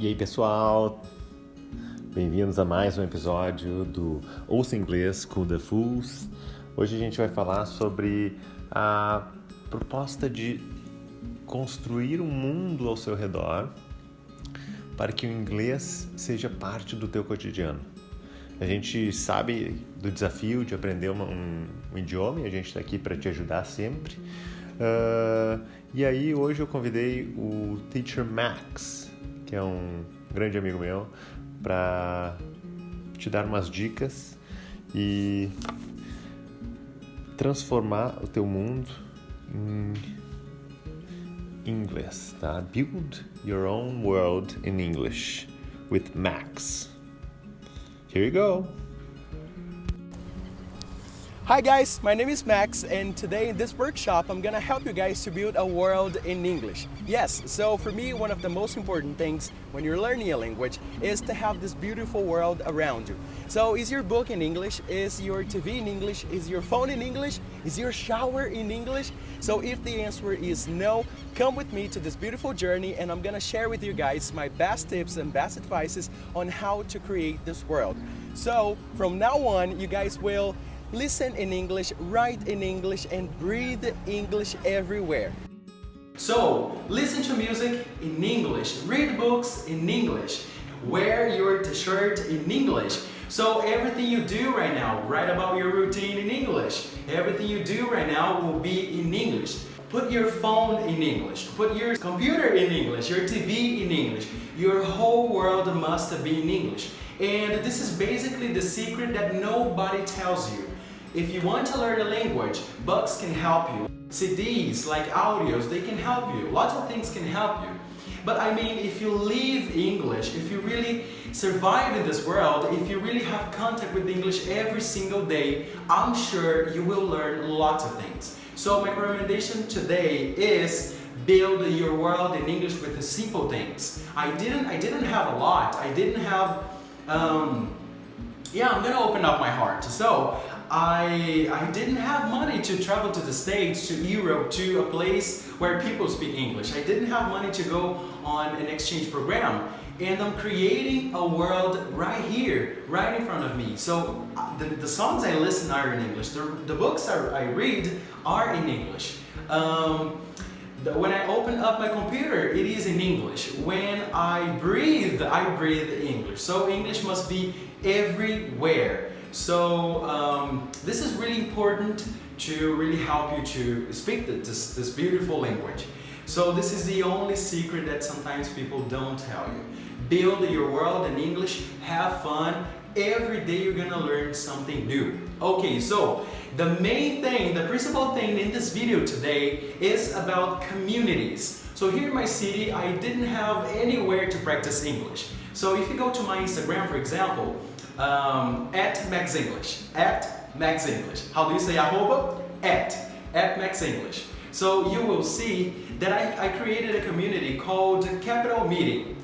E aí, pessoal? Bem-vindos a mais um episódio do Ouça Inglês com The Fools. Hoje a gente vai falar sobre a proposta de construir um mundo ao seu redor para que o inglês seja parte do teu cotidiano. A gente sabe do desafio de aprender uma, um, um, idioma e a gente está aqui para te ajudar sempre. Uh, e aí hoje eu convidei o Teacher Max, que é um grande amigo meu, para te dar umas dicas e transformar o teu mundo em inglês, tá? Build your own world in English with Max. Here you go. Hi guys, my name is Max and today in this workshop I'm gonna help you guys to build a world in English. Yes, so for me one of the most important things when you're learning a language is to have this beautiful world around you. So is your book in English? Is your TV in English? Is your phone in English? Is your shower in English? So if the answer is no, come with me to this beautiful journey and I'm gonna share with you guys my best tips and best advices on how to create this world. So from now on, you guys will listen in English, write in English, and breathe English everywhere. So, listen to music in English, read books in English, wear your t-shirt in English. So everything you do right now, write about your routine in English. Everything you do right now will be in English. Put your phone in English. Put your computer in English, your TV in English. Your whole world must be in English. And this is basically the secret that nobody tells you. If you want to learn a language, books can help you. CDs, like audios, they can help you. Lots of things can help you. But I mean, if you live English, if you really survive in this world, if you really have contact with English every single day, I'm sure you will learn lots of things. So my recommendation today is build your world in English with the simple things. I didn't, I didn't have a lot. I didn't have, um, yeah, I'm gonna open up my heart. So I, I didn't have money to travel to the States, to Europe, to a place where people speak English. I didn't have money to go on an exchange program. And I'm creating a world right here, right in front of me. So uh, the, the songs I listen are in English. The, the books I, I read are in English. Um, when I open up my computer, it is in English. When I breathe, I breathe English. So English must be everywhere. So um, this is really important to really help you to speak this, this beautiful language. So this is the only secret that sometimes people don't tell you. Build your world in English, have fun, every day you're gonna learn something new. Okay, so the main thing, the principal thing in this video today is about communities. So here in my city, I didn't have anywhere to practice English. So if you go to my Instagram, for example, um, at Max English. At Max English. How do you say arroba? At. At Max English. So you will see that I, I created a community called Capital Meeting.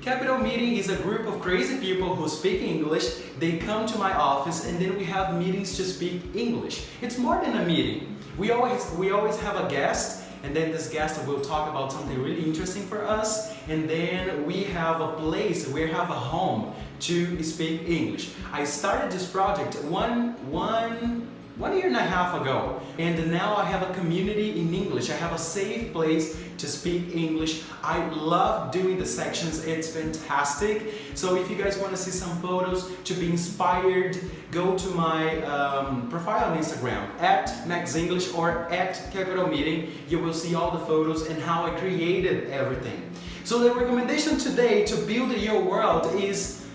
Capital Meeting is a group of crazy people who speak English. They come to my office and then we have meetings to speak English. It's more than a meeting. We always, we always have a guest and then this guest will talk about something really interesting for us and then we have a place, we have a home to speak English. I started this project one, one, one year and a half ago and now I have a community in English. I have a safe place to speak English. I love doing the sections, it's fantastic. So if you guys want to see some photos to be inspired, go to my um, profile on Instagram at Max English or at Capital Meeting. You will see all the photos and how I created everything. So the recommendation today to build your world is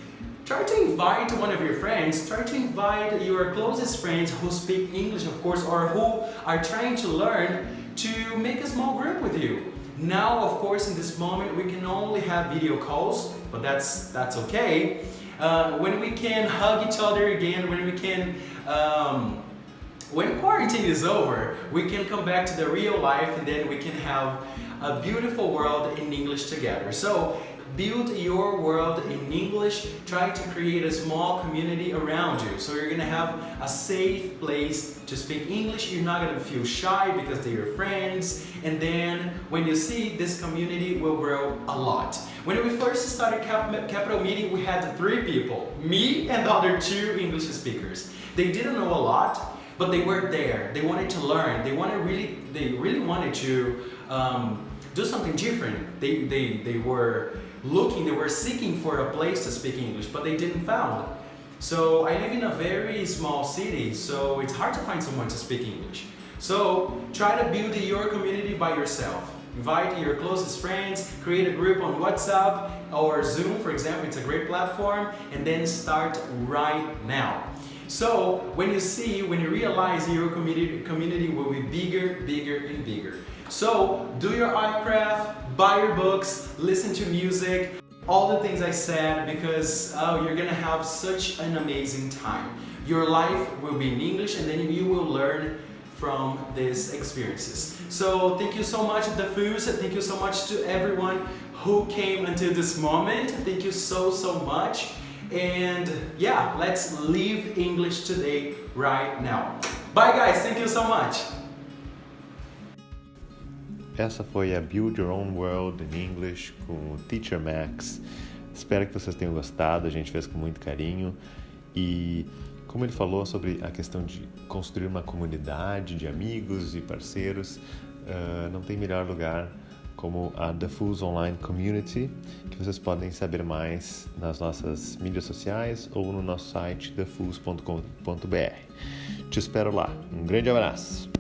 try to invite one of your friends, try to invite your closest friends who speak English of course or who are trying to learn to make a small group with you. Now, of course, in this moment, we can only have video calls, but that's, that's okay. Uh, when we can hug each other again, when we can, um, when quarantine is over, we can come back to the real life and then we can have a beautiful world in English together. So build your world in English. Try to create a small community around you. So you're gonna have a safe place to speak English. You're not gonna feel shy because they're your friends. And then when you see this community will grow a lot. When we first started Cap- Capital Meeting, we had three people, me and the other two English speakers. They didn't know a lot, but they were there. They wanted to learn. They wanted really, they really wanted to um, do something different. They, they, they were looking, they were seeking for a place to speak English, but they didn't found. So I live in a very small city, so it's hard to find someone to speak English. So try to build your community by yourself. Invite your closest friends, create a group on WhatsApp or Zoom, for example, it's a great platform, and then start right now. So when you see, when you realize your community, community will be bigger, bigger, and bigger. So do your art craft, buy your books, listen to music, all the things I said because oh, you're gonna have such an amazing time. Your life will be in English and then you will learn from these experiences. So thank you so much, the Fools. Thank you so much to everyone who came until this moment. Thank you so, so much. And yeah, let's live English today right now. Bye guys, thank you so much. Essa foi a Build Your Own World in English com o Teacher Max. Espero que vocês tenham gostado, a gente fez com muito carinho. E como ele falou sobre a questão de construir uma comunidade de amigos e parceiros, uh, não tem melhor lugar como a The Fools Online Community, que vocês podem saber mais nas nossas mídias sociais ou no nosso site thefools.com.br. Te espero lá. Um grande abraço!